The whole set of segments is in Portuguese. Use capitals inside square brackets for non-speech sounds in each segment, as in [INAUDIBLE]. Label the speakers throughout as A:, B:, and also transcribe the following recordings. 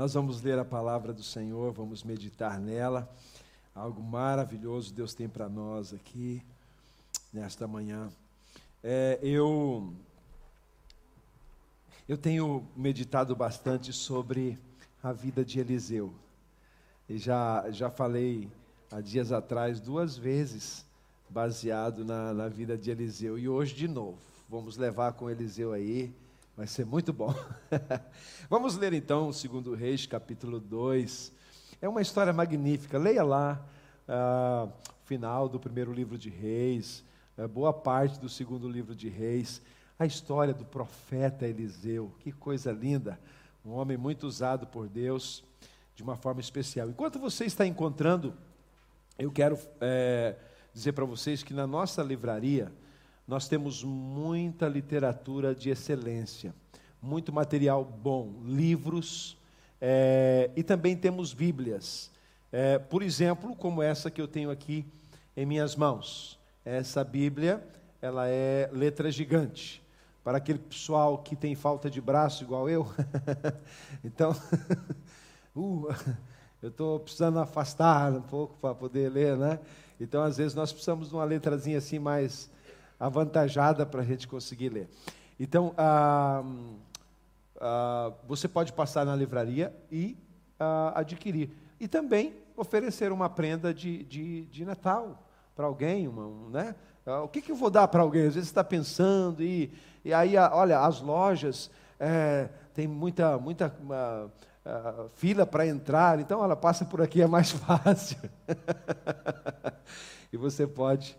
A: Nós vamos ler a palavra do Senhor, vamos meditar nela. Algo maravilhoso Deus tem para nós aqui nesta manhã. É, eu eu tenho meditado bastante sobre a vida de Eliseu. E já já falei há dias atrás duas vezes baseado na, na vida de Eliseu e hoje de novo. Vamos levar com Eliseu aí Vai ser muito bom. [LAUGHS] Vamos ler então o segundo Reis, capítulo 2. É uma história magnífica. Leia lá o final do primeiro livro de Reis, uh, boa parte do segundo livro de Reis. A história do profeta Eliseu. Que coisa linda. Um homem muito usado por Deus de uma forma especial. Enquanto você está encontrando, eu quero é, dizer para vocês que na nossa livraria, nós temos muita literatura de excelência, muito material bom, livros, é, e também temos Bíblias. É, por exemplo, como essa que eu tenho aqui em minhas mãos. Essa Bíblia, ela é letra gigante. Para aquele pessoal que tem falta de braço igual eu. [LAUGHS] então, [LAUGHS] uh, eu estou precisando afastar um pouco para poder ler, né? Então, às vezes, nós precisamos de uma letrazinha assim mais avantajada para a gente conseguir ler. Então, ah, ah, você pode passar na livraria e ah, adquirir. E também oferecer uma prenda de, de, de Natal para alguém, uma, um, né? o que, que eu vou dar para alguém? Às vezes você está pensando, e, e aí, olha, as lojas é, tem muita, muita uma, fila para entrar, então ela passa por aqui, é mais [LAUGHS] fácil. e você pode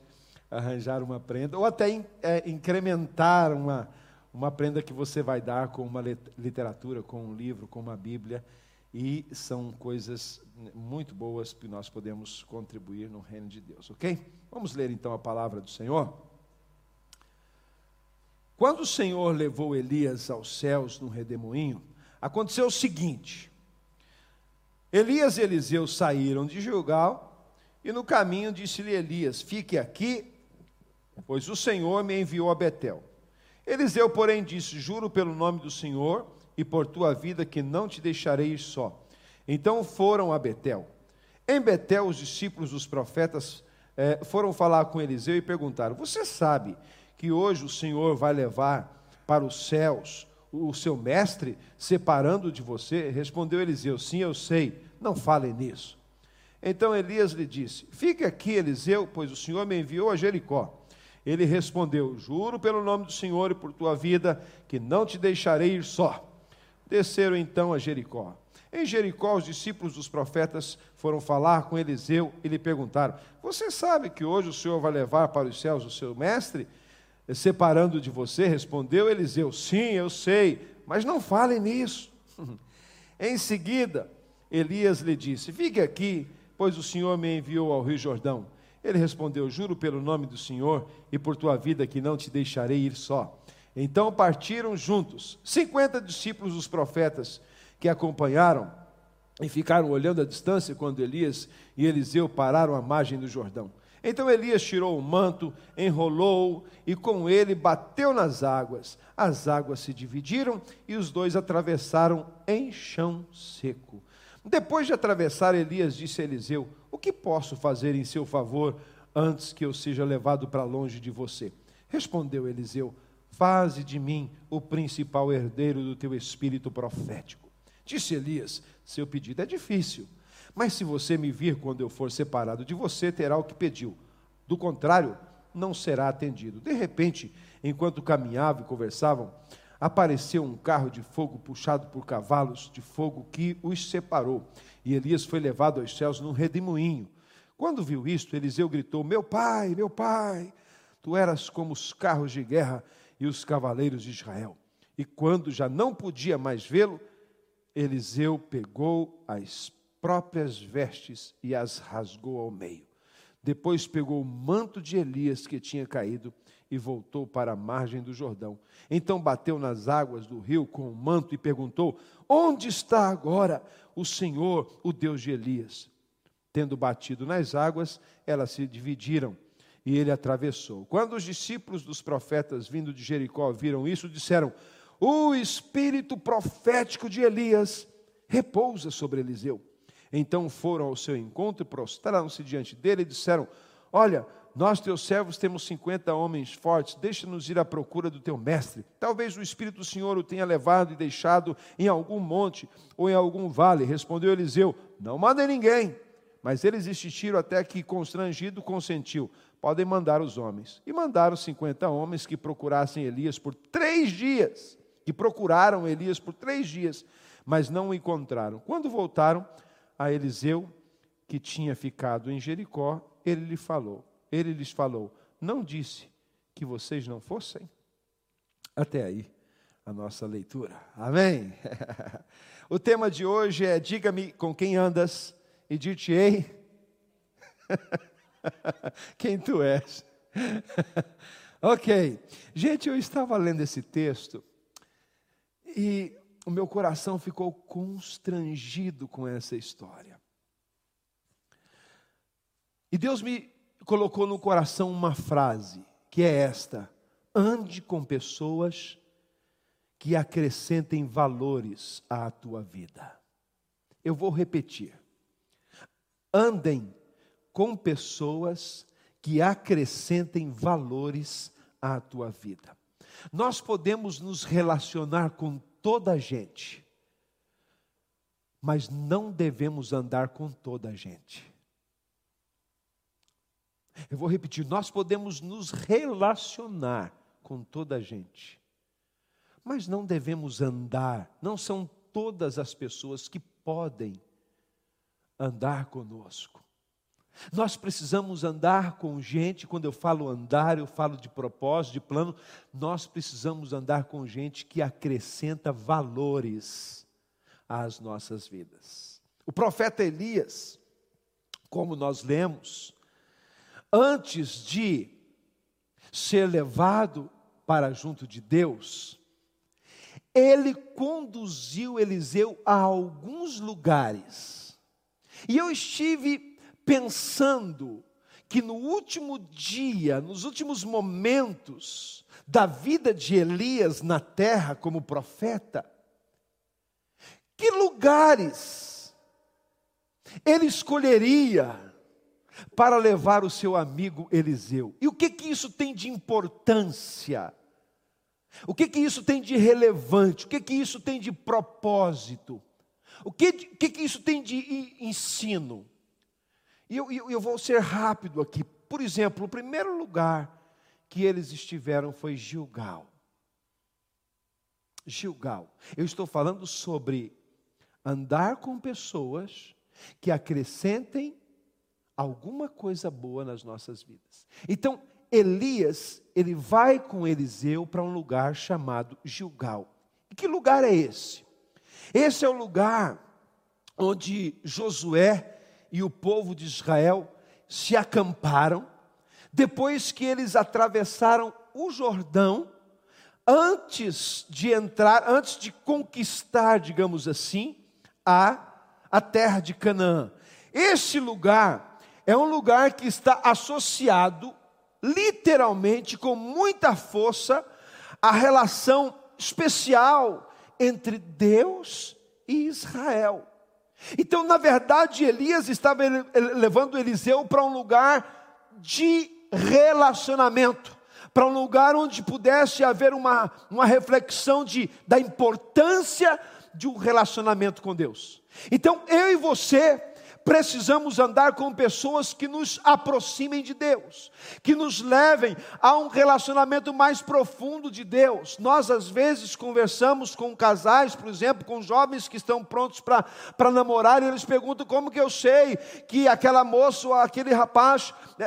A: arranjar uma prenda, ou até é, incrementar uma, uma prenda que você vai dar com uma literatura, com um livro, com uma Bíblia. E são coisas muito boas que nós podemos contribuir no reino de Deus, ok? Vamos ler então a palavra do Senhor. Quando o Senhor levou Elias aos céus no redemoinho, aconteceu o seguinte: Elias e Eliseu saíram de Gilgal, e no caminho disse-lhe Elias: Fique aqui pois o Senhor me enviou a Betel. Eliseu, porém, disse: Juro pelo nome do Senhor e por tua vida que não te deixarei só. Então foram a Betel. Em Betel, os discípulos dos profetas eh, foram falar com Eliseu e perguntaram: Você sabe que hoje o Senhor vai levar para os céus o seu mestre, separando de você? Respondeu Eliseu: Sim, eu sei, não fale nisso. Então Elias lhe disse: Fique aqui, Eliseu, pois o Senhor me enviou a Jericó. Ele respondeu: Juro pelo nome do Senhor e por tua vida, que não te deixarei ir só. Desceram então a Jericó. Em Jericó, os discípulos dos profetas foram falar com Eliseu e lhe perguntaram: Você sabe que hoje o Senhor vai levar para os céus o seu mestre, separando de você? Respondeu Eliseu: Sim, eu sei, mas não falem nisso. [LAUGHS] em seguida, Elias lhe disse: Fique aqui, pois o Senhor me enviou ao Rio Jordão. Ele respondeu: Juro pelo nome do Senhor e por tua vida que não te deixarei ir só. Então partiram juntos, cinquenta discípulos dos profetas que acompanharam e ficaram olhando à distância quando Elias e Eliseu pararam à margem do Jordão. Então Elias tirou o manto, enrolou e com ele bateu nas águas. As águas se dividiram e os dois atravessaram em chão seco. Depois de atravessar, Elias disse a Eliseu: O que posso fazer em seu favor antes que eu seja levado para longe de você? Respondeu Eliseu: Faze de mim o principal herdeiro do teu espírito profético. Disse Elias: Seu pedido é difícil, mas se você me vir quando eu for separado de você, terá o que pediu. Do contrário, não será atendido. De repente, enquanto caminhavam e conversavam, apareceu um carro de fogo puxado por cavalos de fogo que os separou. E Elias foi levado aos céus num redemoinho. Quando viu isto, Eliseu gritou: Meu pai, meu pai, tu eras como os carros de guerra e os cavaleiros de Israel. E quando já não podia mais vê-lo, Eliseu pegou as próprias vestes e as rasgou ao meio. Depois pegou o manto de Elias que tinha caído e voltou para a margem do Jordão. Então bateu nas águas do rio com o manto e perguntou: Onde está agora o Senhor, o Deus de Elias? Tendo batido nas águas, elas se dividiram e ele atravessou. Quando os discípulos dos profetas vindo de Jericó viram isso, disseram: O espírito profético de Elias repousa sobre Eliseu. Então foram ao seu encontro, prostraram-se diante dele e disseram: Olha, nós, teus servos, temos cinquenta homens fortes, deixa-nos ir à procura do teu mestre. Talvez o Espírito do Senhor o tenha levado e deixado em algum monte ou em algum vale. Respondeu Eliseu: Não mandem ninguém. Mas eles insistiram até que, constrangido, consentiu. Podem mandar os homens. E mandaram cinquenta homens que procurassem Elias por três dias. Que procuraram Elias por três dias, mas não o encontraram. Quando voltaram a Eliseu, que tinha ficado em Jericó, ele lhe falou: ele lhes falou: Não disse que vocês não fossem? Até aí a nossa leitura. Amém? [LAUGHS] o tema de hoje é: Diga-me com quem andas e dir-te-ei [LAUGHS] quem tu és. [LAUGHS] ok. Gente, eu estava lendo esse texto e o meu coração ficou constrangido com essa história. E Deus me colocou no coração uma frase, que é esta: ande com pessoas que acrescentem valores à tua vida. Eu vou repetir. Andem com pessoas que acrescentem valores à tua vida. Nós podemos nos relacionar com toda a gente, mas não devemos andar com toda a gente. Eu vou repetir: nós podemos nos relacionar com toda a gente, mas não devemos andar, não são todas as pessoas que podem andar conosco. Nós precisamos andar com gente, quando eu falo andar, eu falo de propósito, de plano, nós precisamos andar com gente que acrescenta valores às nossas vidas. O profeta Elias, como nós lemos, antes de ser levado para junto de Deus, ele conduziu Eliseu a alguns lugares. E eu estive pensando que no último dia, nos últimos momentos da vida de Elias na terra como profeta, que lugares ele escolheria para levar o seu amigo Eliseu. E o que que isso tem de importância? O que que isso tem de relevante? O que que isso tem de propósito? O que, que, que isso tem de ensino? E eu, eu, eu vou ser rápido aqui. Por exemplo, o primeiro lugar que eles estiveram foi Gilgal. Gilgal. Eu estou falando sobre andar com pessoas que acrescentem alguma coisa boa nas nossas vidas. Então, Elias, ele vai com Eliseu para um lugar chamado Gilgal. E que lugar é esse? Esse é o lugar onde Josué e o povo de Israel se acamparam depois que eles atravessaram o Jordão antes de entrar, antes de conquistar, digamos assim, a a terra de Canaã. Esse lugar é um lugar que está associado, literalmente, com muita força, à relação especial entre Deus e Israel. Então, na verdade, Elias estava levando Eliseu para um lugar de relacionamento, para um lugar onde pudesse haver uma, uma reflexão de, da importância de um relacionamento com Deus. Então, eu e você precisamos andar com pessoas que nos aproximem de Deus, que nos levem a um relacionamento mais profundo de Deus. Nós, às vezes, conversamos com casais, por exemplo, com jovens que estão prontos para namorar, e eles perguntam como que eu sei que aquela moça ou aquele rapaz é,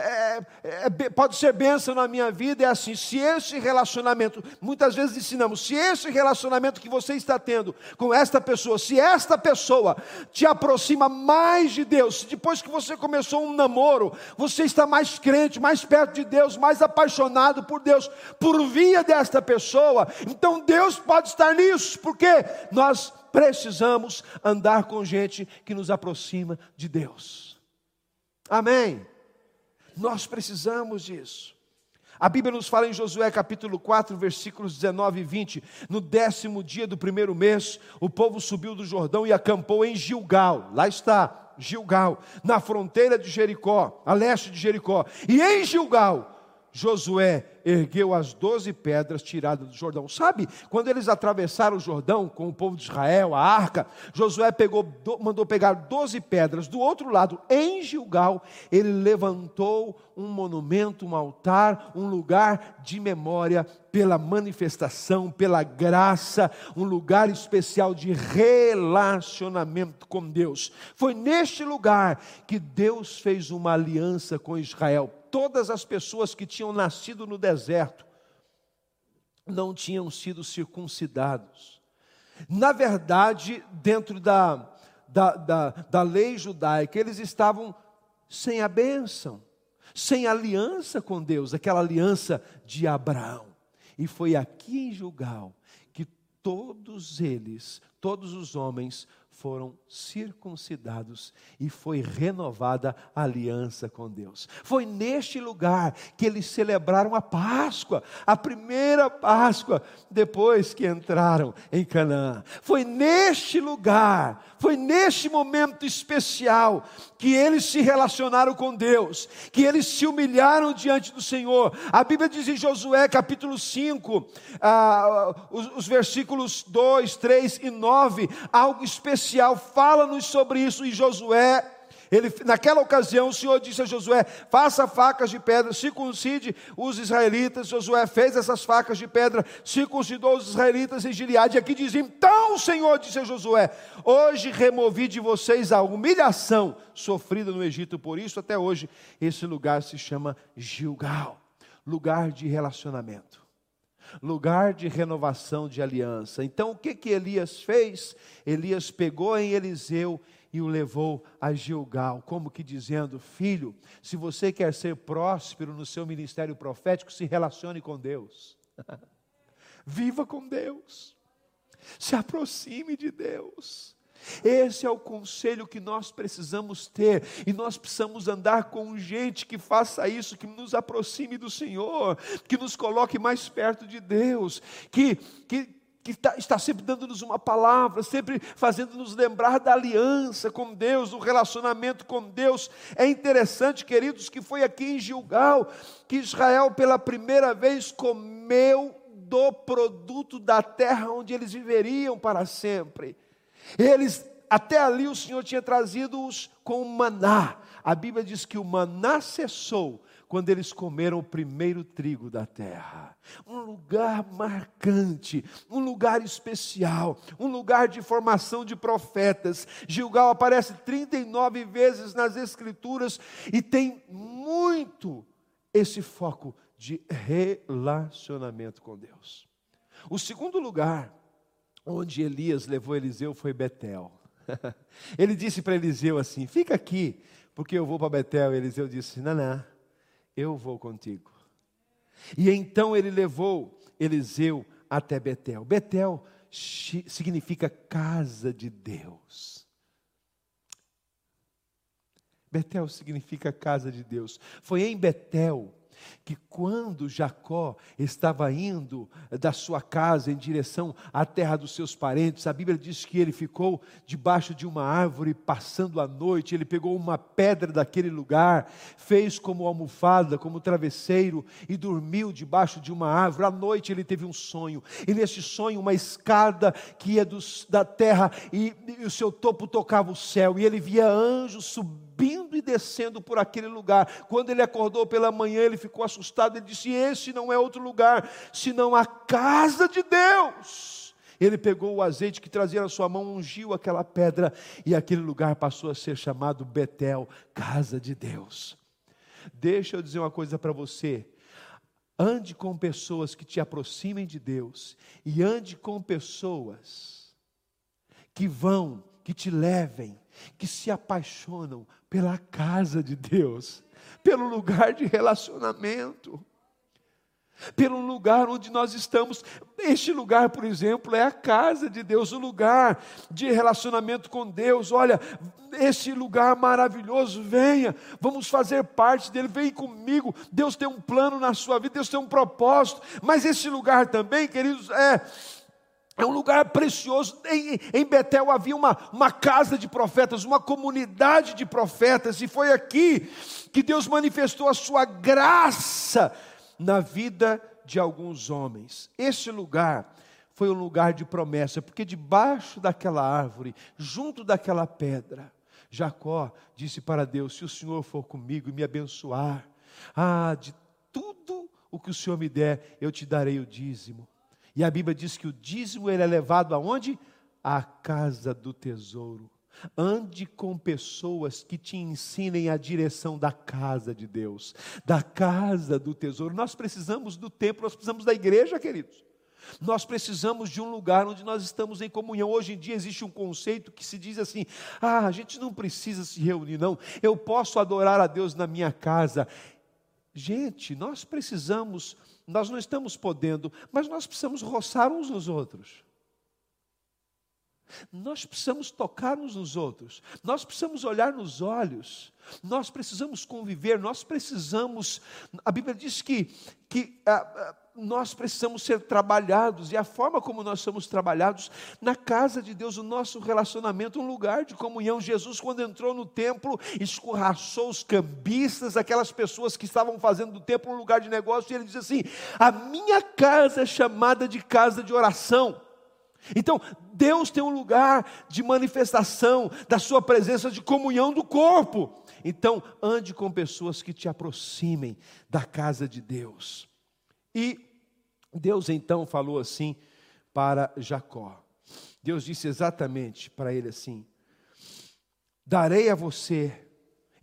A: é, é, pode ser bênção na minha vida. É assim: se esse relacionamento, muitas vezes ensinamos, se esse relacionamento que você está tendo com esta pessoa, se esta pessoa te aproxima mais de Deus, depois que você começou um namoro, você está mais crente, mais perto de Deus, mais apaixonado por Deus, por via desta pessoa, então Deus pode estar nisso, porque nós precisamos andar com gente que nos aproxima de Deus. Amém. Nós precisamos disso. A Bíblia nos fala em Josué capítulo 4, versículos 19 e 20. No décimo dia do primeiro mês, o povo subiu do Jordão e acampou em Gilgal. Lá está, Gilgal, na fronteira de Jericó, a leste de Jericó. E em Gilgal, Josué ergueu as doze pedras tiradas do Jordão. Sabe, quando eles atravessaram o Jordão com o povo de Israel, a arca, Josué pegou, mandou pegar doze pedras. Do outro lado, em Gilgal, ele levantou um monumento, um altar, um lugar de memória pela manifestação, pela graça, um lugar especial de relacionamento com Deus. Foi neste lugar que Deus fez uma aliança com Israel todas as pessoas que tinham nascido no deserto não tinham sido circuncidados. Na verdade, dentro da, da, da, da lei judaica, eles estavam sem a bênção, sem aliança com Deus, aquela aliança de Abraão. E foi aqui em Gilgal que todos eles, todos os homens, foram circuncidados e foi renovada a aliança com Deus. Foi neste lugar que eles celebraram a Páscoa, a primeira Páscoa, depois que entraram em Canaã. Foi neste lugar, foi neste momento especial que eles se relacionaram com Deus, que eles se humilharam diante do Senhor. A Bíblia diz em Josué capítulo 5, ah, os, os versículos 2, 3 e 9, algo especial fala-nos sobre isso em Josué. Ele, naquela ocasião, o Senhor disse a Josué: faça facas de pedra, circuncide os israelitas. Josué fez essas facas de pedra, circuncidou os israelitas em Gileade. E aqui diz: então o Senhor disse a Josué: hoje removi de vocês a humilhação sofrida no Egito. Por isso, até hoje, esse lugar se chama Gilgal lugar de relacionamento lugar de renovação de aliança. Então, o que que Elias fez? Elias pegou em Eliseu e o levou a Gilgal, como que dizendo: Filho, se você quer ser próspero no seu ministério profético, se relacione com Deus. [LAUGHS] Viva com Deus. Se aproxime de Deus. Esse é o conselho que nós precisamos ter, e nós precisamos andar com gente que faça isso, que nos aproxime do Senhor, que nos coloque mais perto de Deus, que, que, que está, está, sempre dando-nos uma palavra, sempre fazendo-nos lembrar da aliança com Deus, do relacionamento com Deus. É interessante, queridos, que foi aqui em Gilgal que Israel pela primeira vez comeu do produto da terra onde eles viveriam para sempre. Eles, até ali o Senhor tinha trazido-os com maná. A Bíblia diz que o maná cessou quando eles comeram o primeiro trigo da terra. Um lugar marcante, um lugar especial, um lugar de formação de profetas. Gilgal aparece 39 vezes nas Escrituras e tem muito esse foco de relacionamento com Deus. O segundo lugar onde Elias levou Eliseu foi Betel. [LAUGHS] Ele disse para Eliseu assim: Fica aqui, porque eu vou para Betel. Eliseu disse: não, eu vou contigo. E então ele levou Eliseu até Betel. Betel significa casa de Deus. Betel significa casa de Deus. Foi em Betel que quando Jacó estava indo da sua casa em direção à terra dos seus parentes, a Bíblia diz que ele ficou debaixo de uma árvore passando a noite, ele pegou uma pedra daquele lugar, fez como almofada, como travesseiro e dormiu debaixo de uma árvore. À noite ele teve um sonho, e nesse sonho uma escada que ia dos, da terra e, e o seu topo tocava o céu, e ele via anjos subindo e descendo por aquele lugar. Quando ele acordou pela manhã, ele ficou assustado, ele disse: Esse não é outro lugar, senão a casa de Deus. Ele pegou o azeite que trazia na sua mão, ungiu aquela pedra, e aquele lugar passou a ser chamado Betel, casa de Deus. Deixa eu dizer uma coisa para você. Ande com pessoas que te aproximem de Deus, e ande com pessoas que vão, que te levem, que se apaixonam pela casa de Deus pelo lugar de relacionamento. pelo lugar onde nós estamos. Este lugar, por exemplo, é a casa de Deus, o lugar de relacionamento com Deus. Olha, esse lugar maravilhoso, venha, vamos fazer parte dele, vem comigo. Deus tem um plano na sua vida, Deus tem um propósito, mas esse lugar também, queridos, é. É um lugar precioso. Em, em Betel havia uma, uma casa de profetas, uma comunidade de profetas, e foi aqui que Deus manifestou a sua graça na vida de alguns homens. Esse lugar foi um lugar de promessa, porque debaixo daquela árvore, junto daquela pedra, Jacó disse para Deus: Se o Senhor for comigo e me abençoar, ah, de tudo o que o Senhor me der, eu te darei o dízimo. E a Bíblia diz que o dízimo ele é levado aonde? À casa do tesouro. Ande com pessoas que te ensinem a direção da casa de Deus, da casa do tesouro. Nós precisamos do templo, nós precisamos da igreja, queridos. Nós precisamos de um lugar onde nós estamos em comunhão. Hoje em dia existe um conceito que se diz assim: ah, a gente não precisa se reunir, não. Eu posso adorar a Deus na minha casa. Gente, nós precisamos, nós não estamos podendo, mas nós precisamos roçar uns nos outros. Nós precisamos tocar uns nos outros, nós precisamos olhar nos olhos, nós precisamos conviver, nós precisamos. A Bíblia diz que, que ah, ah, nós precisamos ser trabalhados, e a forma como nós somos trabalhados na casa de Deus, o nosso relacionamento, um lugar de comunhão. Jesus, quando entrou no templo, escorraçou os cambistas, aquelas pessoas que estavam fazendo do templo um lugar de negócio, e ele diz assim: A minha casa é chamada de casa de oração. Então, Deus tem um lugar de manifestação da sua presença, de comunhão do corpo. Então, ande com pessoas que te aproximem da casa de Deus. E Deus então falou assim para Jacó. Deus disse exatamente para ele assim: Darei a você,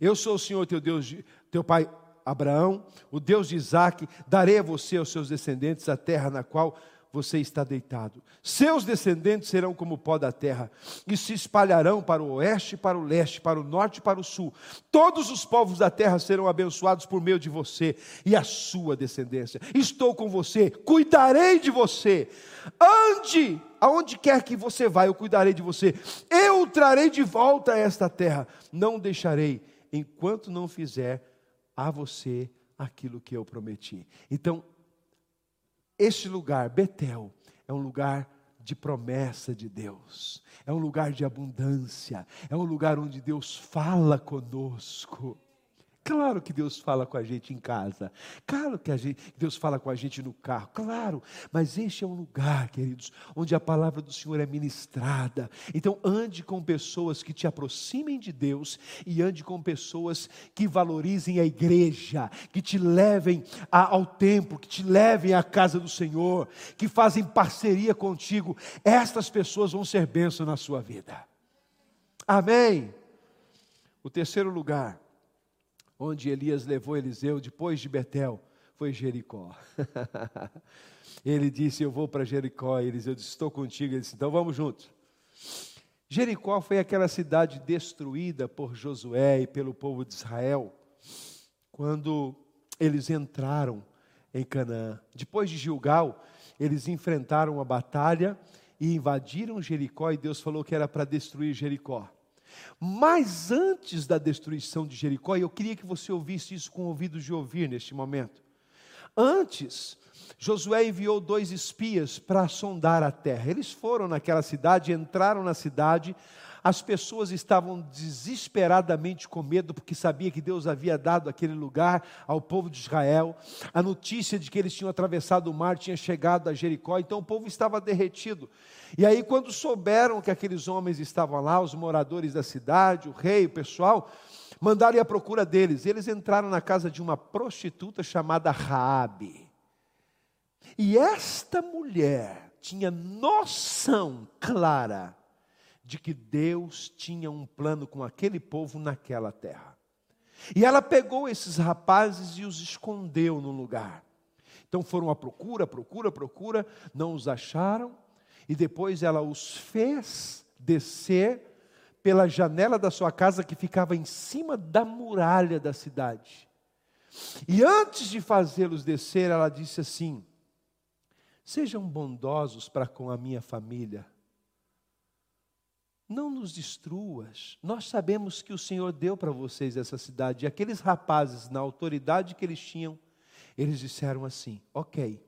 A: eu sou o Senhor teu Deus, teu pai Abraão, o Deus de Isaac, darei a você aos seus descendentes a terra na qual você está deitado. Seus descendentes serão como o pó da terra, e se espalharão para o oeste, para o leste, para o norte e para o sul. Todos os povos da terra serão abençoados por meio de você e a sua descendência. Estou com você, cuidarei de você. Ande aonde quer que você vá, eu cuidarei de você. Eu trarei de volta a esta terra. Não deixarei enquanto não fizer a você aquilo que eu prometi. Então, este lugar, Betel, é um lugar de promessa de Deus, é um lugar de abundância, é um lugar onde Deus fala conosco. Claro que Deus fala com a gente em casa. Claro que gente, Deus fala com a gente no carro. Claro. Mas este é um lugar, queridos, onde a palavra do Senhor é ministrada. Então, ande com pessoas que te aproximem de Deus e ande com pessoas que valorizem a igreja, que te levem ao templo, que te levem à casa do Senhor, que fazem parceria contigo. Estas pessoas vão ser bênção na sua vida. Amém. O terceiro lugar onde Elias levou Eliseu depois de Betel, foi Jericó. [LAUGHS] ele disse: Eu vou para Jericó. Eliseu disse: Estou contigo. Ele disse: Então vamos juntos. Jericó foi aquela cidade destruída por Josué e pelo povo de Israel, quando eles entraram em Canaã. Depois de Gilgal, eles enfrentaram a batalha e invadiram Jericó, e Deus falou que era para destruir Jericó. Mas antes da destruição de Jericó, e eu queria que você ouvisse isso com ouvidos de ouvir neste momento. Antes, Josué enviou dois espias para sondar a terra. Eles foram naquela cidade, entraram na cidade, as pessoas estavam desesperadamente com medo, porque sabia que Deus havia dado aquele lugar ao povo de Israel. A notícia de que eles tinham atravessado o mar tinha chegado a Jericó, então o povo estava derretido. E aí, quando souberam que aqueles homens estavam lá, os moradores da cidade, o rei, o pessoal, mandaram ir à procura deles. Eles entraram na casa de uma prostituta chamada Raabe. E esta mulher tinha noção clara de que Deus tinha um plano com aquele povo naquela terra. E ela pegou esses rapazes e os escondeu no lugar. Então foram à procura, procura, procura, não os acharam, e depois ela os fez descer pela janela da sua casa que ficava em cima da muralha da cidade. E antes de fazê-los descer, ela disse assim: Sejam bondosos para com a minha família. Não nos destruas. Nós sabemos que o Senhor deu para vocês essa cidade. E aqueles rapazes, na autoridade que eles tinham, eles disseram assim: Ok,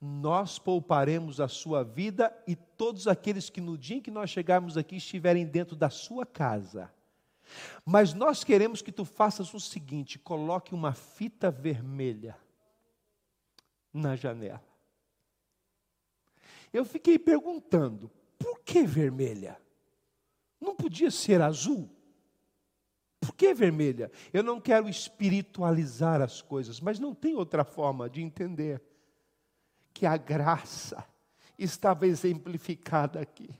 A: nós pouparemos a sua vida e todos aqueles que no dia em que nós chegarmos aqui estiverem dentro da sua casa. Mas nós queremos que tu faças o seguinte: coloque uma fita vermelha na janela. Eu fiquei perguntando, por que vermelha? Não podia ser azul? Por que vermelha? Eu não quero espiritualizar as coisas, mas não tem outra forma de entender que a graça estava exemplificada aqui.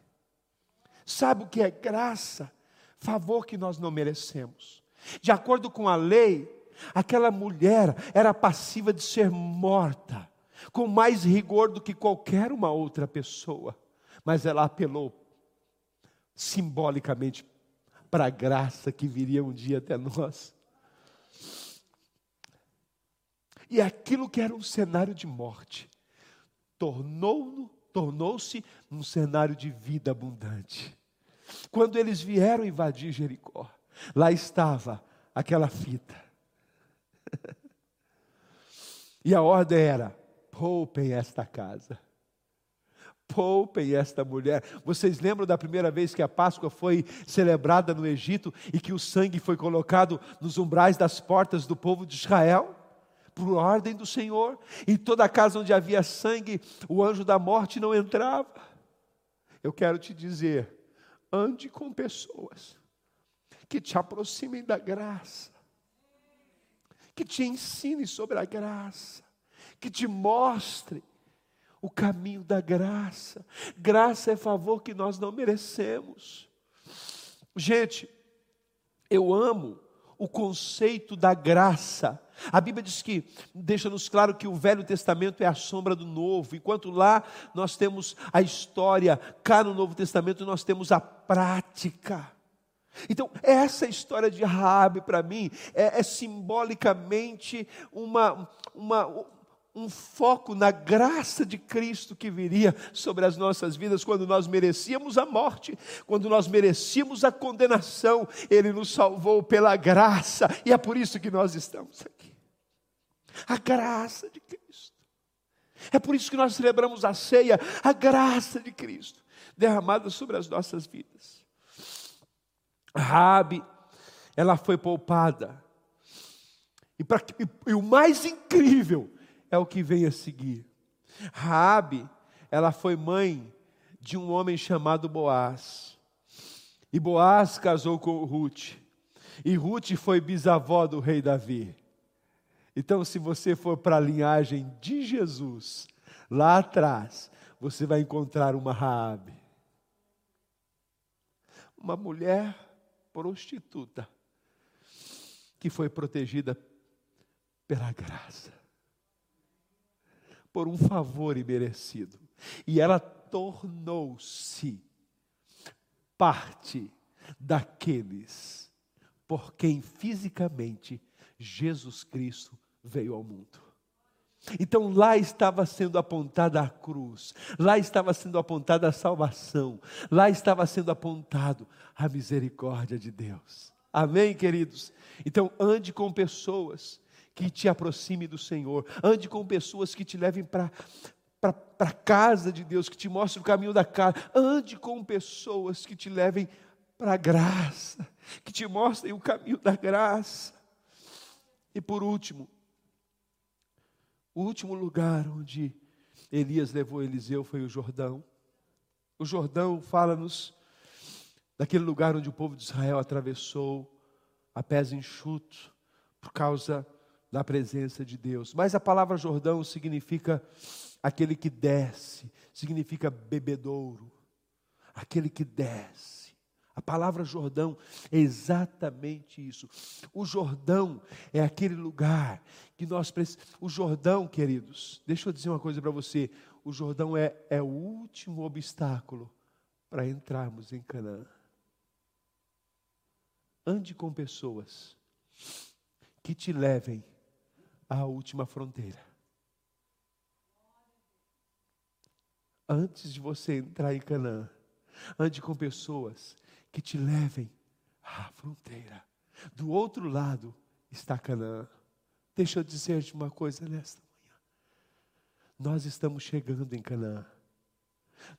A: Sabe o que é graça? Favor que nós não merecemos. De acordo com a lei, aquela mulher era passiva de ser morta, com mais rigor do que qualquer uma outra pessoa. Mas ela apelou simbolicamente para a graça que viria um dia até nós. E aquilo que era um cenário de morte, tornou-se tornou um cenário de vida abundante. Quando eles vieram invadir Jericó, lá estava aquela fita. [LAUGHS] e a ordem era: poupem esta casa. Poupem esta mulher. Vocês lembram da primeira vez que a Páscoa foi celebrada no Egito e que o sangue foi colocado nos umbrais das portas do povo de Israel? por ordem do Senhor. Em toda casa onde havia sangue, o anjo da morte não entrava. Eu quero te dizer, ande com pessoas que te aproximem da graça, que te ensinem sobre a graça, que te mostrem o caminho da graça. Graça é favor que nós não merecemos. Gente, eu amo o conceito da graça a Bíblia diz que, deixa-nos claro que o Velho Testamento é a sombra do Novo, enquanto lá nós temos a história, cá no Novo Testamento nós temos a prática. Então, essa história de Raabe para mim é, é simbolicamente uma, uma um foco na graça de Cristo que viria sobre as nossas vidas quando nós merecíamos a morte, quando nós merecíamos a condenação, Ele nos salvou pela graça e é por isso que nós estamos aqui. A graça de Cristo. É por isso que nós celebramos a ceia, a graça de Cristo derramada sobre as nossas vidas. Rabi, ela foi poupada. E, pra, e, e o mais incrível é o que vem a seguir. Raabe, ela foi mãe de um homem chamado Boaz. E Boaz casou com Ruth. E Ruth foi bisavó do rei Davi. Então, se você for para a linhagem de Jesus, lá atrás, você vai encontrar uma Raabe. Uma mulher prostituta que foi protegida pela graça por um favor imerecido. E ela tornou-se parte daqueles por quem fisicamente Jesus Cristo veio ao mundo. Então lá estava sendo apontada a cruz, lá estava sendo apontada a salvação, lá estava sendo apontado a misericórdia de Deus. Amém, queridos? Então ande com pessoas que te aproxime do Senhor. Ande com pessoas que te levem para para a casa de Deus, que te mostrem o caminho da casa. Ande com pessoas que te levem para a graça, que te mostrem o caminho da graça. E por último, o último lugar onde Elias levou Eliseu foi o Jordão. O Jordão fala-nos daquele lugar onde o povo de Israel atravessou a pés enxutos por causa na presença de Deus. Mas a palavra Jordão significa aquele que desce, significa bebedouro, aquele que desce. A palavra Jordão é exatamente isso. O Jordão é aquele lugar que nós precisamos. O Jordão, queridos, deixa eu dizer uma coisa para você: o Jordão é, é o último obstáculo para entrarmos em Canaã. Ande com pessoas que te levem à última fronteira. Antes de você entrar em Canaã, ande com pessoas que te levem à fronteira. Do outro lado está Canaã. Deixa eu dizer-te uma coisa nesta manhã. Nós estamos chegando em Canaã.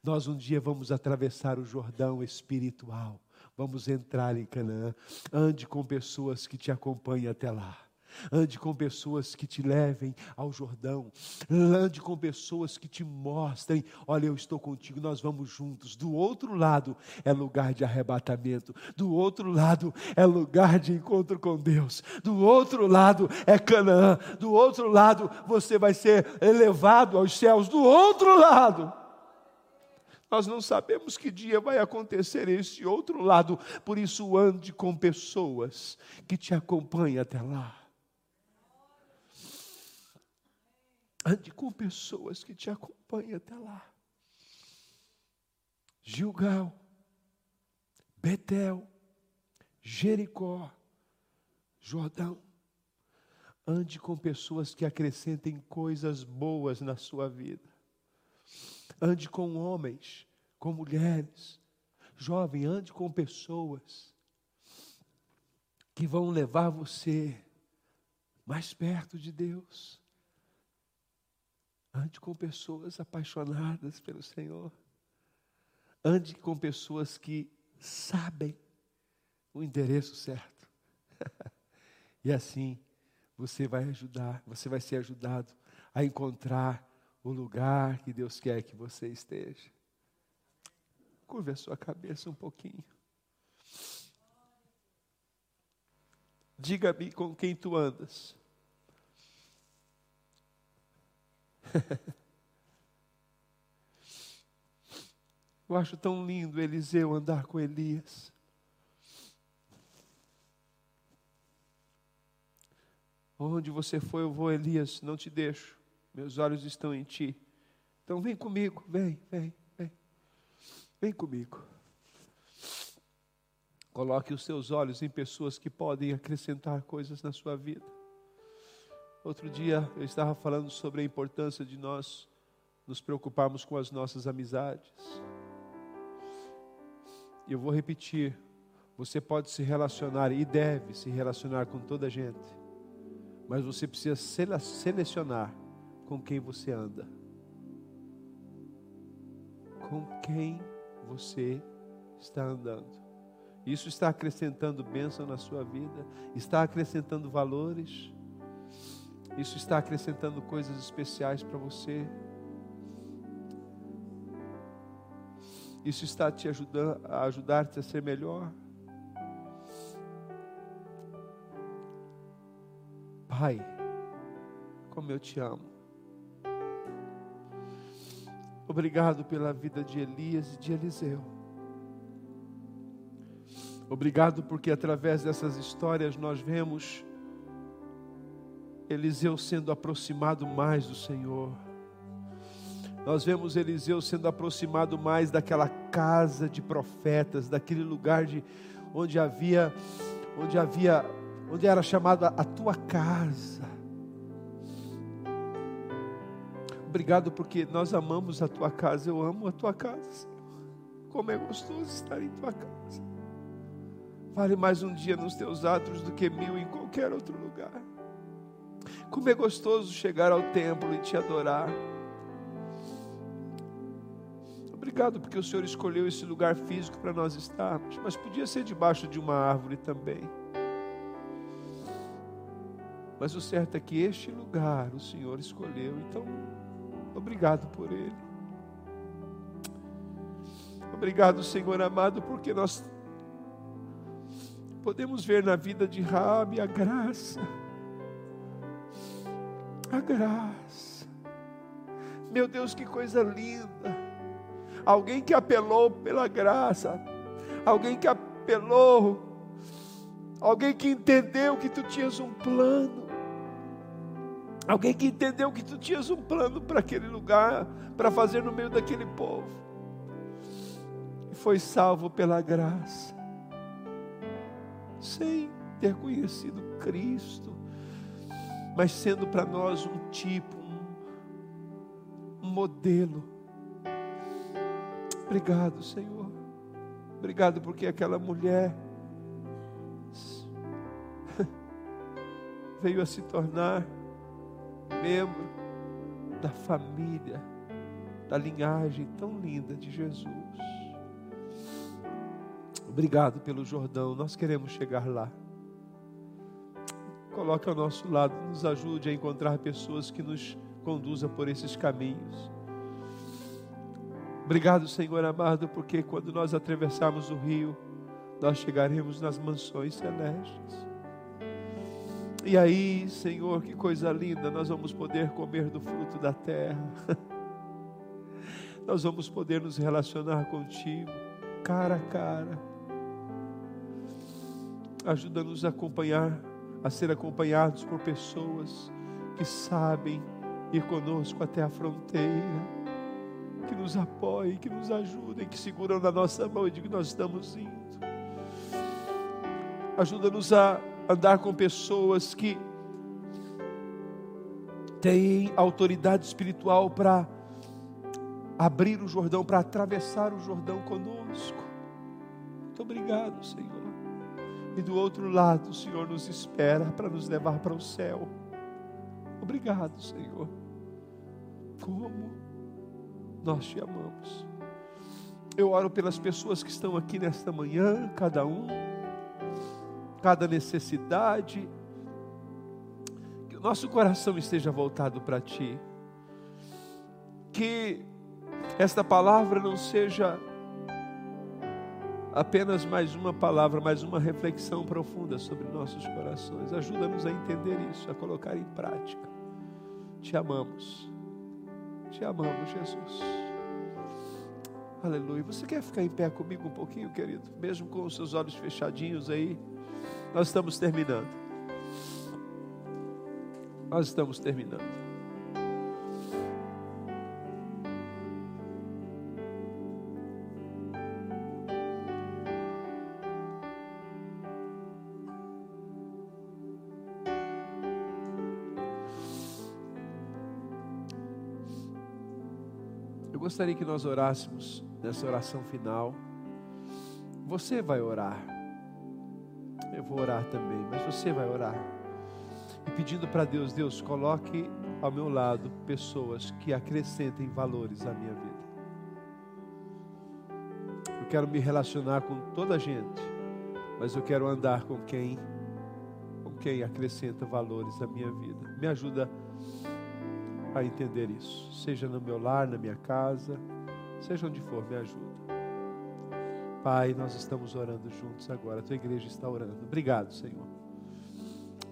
A: Nós um dia vamos atravessar o Jordão espiritual. Vamos entrar em Canaã. Ande com pessoas que te acompanhem até lá. Ande com pessoas que te levem ao Jordão. Ande com pessoas que te mostrem: olha, eu estou contigo, nós vamos juntos. Do outro lado é lugar de arrebatamento. Do outro lado é lugar de encontro com Deus. Do outro lado é Canaã. Do outro lado você vai ser elevado aos céus. Do outro lado. Nós não sabemos que dia vai acontecer esse outro lado, por isso ande com pessoas que te acompanhem até lá. Ande com pessoas que te acompanhem até lá. Gilgal, Betel, Jericó, Jordão. Ande com pessoas que acrescentem coisas boas na sua vida. Ande com homens, com mulheres. Jovem, ande com pessoas que vão levar você mais perto de Deus. Ande com pessoas apaixonadas pelo Senhor. Ande com pessoas que sabem o endereço certo. [LAUGHS] e assim você vai ajudar, você vai ser ajudado a encontrar o lugar que Deus quer que você esteja. Curve a sua cabeça um pouquinho. Diga-me com quem tu andas. [LAUGHS] Eu acho tão lindo Eliseu andar com Elias. Onde você foi, eu vou, Elias, não te deixo. Meus olhos estão em ti. Então vem comigo, vem, vem, vem. Vem comigo. Coloque os seus olhos em pessoas que podem acrescentar coisas na sua vida. Outro dia eu estava falando sobre a importância de nós nos preocuparmos com as nossas amizades. E eu vou repetir: você pode se relacionar e deve se relacionar com toda a gente, mas você precisa selecionar com quem você anda. Com quem você está andando. Isso está acrescentando bênção na sua vida, está acrescentando valores isso está acrescentando coisas especiais para você. Isso está te ajudando a ajudar-te a ser melhor. Pai, como eu te amo. Obrigado pela vida de Elias e de Eliseu. Obrigado porque através dessas histórias nós vemos Eliseu sendo aproximado mais do Senhor. Nós vemos Eliseu sendo aproximado mais daquela casa de profetas, daquele lugar de onde havia onde havia onde era chamada a tua casa. Obrigado porque nós amamos a tua casa, eu amo a tua casa. Senhor. Como é gostoso estar em tua casa. Vale mais um dia nos teus atos do que mil em qualquer outro lugar. Como é gostoso chegar ao templo e te adorar. Obrigado porque o Senhor escolheu esse lugar físico para nós estarmos, mas podia ser debaixo de uma árvore também. Mas o certo é que este lugar o Senhor escolheu, então obrigado por ele. Obrigado, Senhor amado, porque nós podemos ver na vida de Rabi a graça a graça. Meu Deus, que coisa linda. Alguém que apelou pela graça. Alguém que apelou. Alguém que entendeu que tu tinhas um plano. Alguém que entendeu que tu tinhas um plano para aquele lugar, para fazer no meio daquele povo. E foi salvo pela graça. Sem ter conhecido Cristo mas sendo para nós um tipo, um, modelo. Obrigado, Senhor. Obrigado porque aquela mulher [LAUGHS] veio a se tornar membro da família, da linhagem tão linda de Jesus. Obrigado pelo Jordão, nós queremos chegar lá. Coloque ao nosso lado, nos ajude a encontrar pessoas que nos conduzam por esses caminhos. Obrigado, Senhor amado, porque quando nós atravessarmos o rio, nós chegaremos nas mansões celestes. E aí, Senhor, que coisa linda, nós vamos poder comer do fruto da terra. [LAUGHS] Nós vamos poder nos relacionar contigo, cara a cara. Ajuda-nos a acompanhar, a ser acompanhados por pessoas que sabem ir conosco até a fronteira que nos apoiem, que nos ajudem, que seguram na nossa mão e de que nós estamos indo. Ajuda-nos a andar com pessoas que têm autoridade espiritual para abrir o Jordão, para atravessar o Jordão conosco. Muito obrigado, Senhor. E do outro lado, o Senhor nos espera para nos levar para o céu. Obrigado, Senhor. Como? nós te amamos. Eu oro pelas pessoas que estão aqui nesta manhã, cada um, cada necessidade, que o nosso coração esteja voltado para Ti, que esta palavra não seja apenas mais uma palavra, mais uma reflexão profunda sobre nossos corações. Ajuda-nos a entender isso, a colocar em prática. Te amamos. Te amamos, Jesus. Aleluia. Você quer ficar em pé comigo um pouquinho, querido? Mesmo com os seus olhos fechadinhos aí. Nós estamos terminando. Nós estamos terminando. Gostaria que nós orássemos nessa oração final. Você vai orar. Eu vou orar também, mas você vai orar. E pedindo para Deus, Deus, coloque ao meu lado pessoas que acrescentem valores à minha vida. Eu quero me relacionar com toda a gente, mas eu quero andar com quem com quem acrescenta valores à minha vida. Me ajuda a a entender isso. Seja no meu lar, na minha casa, seja onde for, me ajuda. Pai, nós estamos orando juntos agora. A tua igreja está orando. Obrigado, Senhor.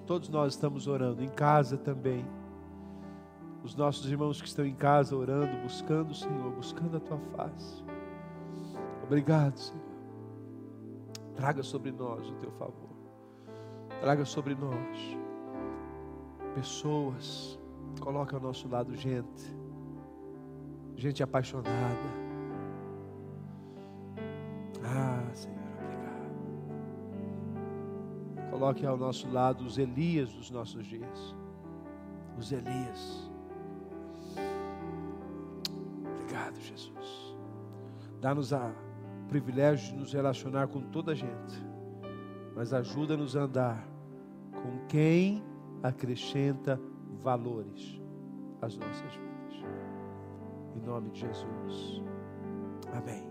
A: Todos nós estamos orando, em casa também. Os nossos irmãos que estão em casa orando, buscando o Senhor, buscando a tua face. Obrigado, Senhor. Traga sobre nós o teu favor. Traga sobre nós pessoas Coloca ao nosso lado gente, gente apaixonada. Ah, Senhor, obrigado. Coloque ao nosso lado os Elias dos nossos dias. Os Elias. Obrigado, Jesus. Dá-nos o privilégio de nos relacionar com toda a gente, mas ajuda-nos a andar com quem acrescenta valores às nossas vidas. Em nome de Jesus. Amém.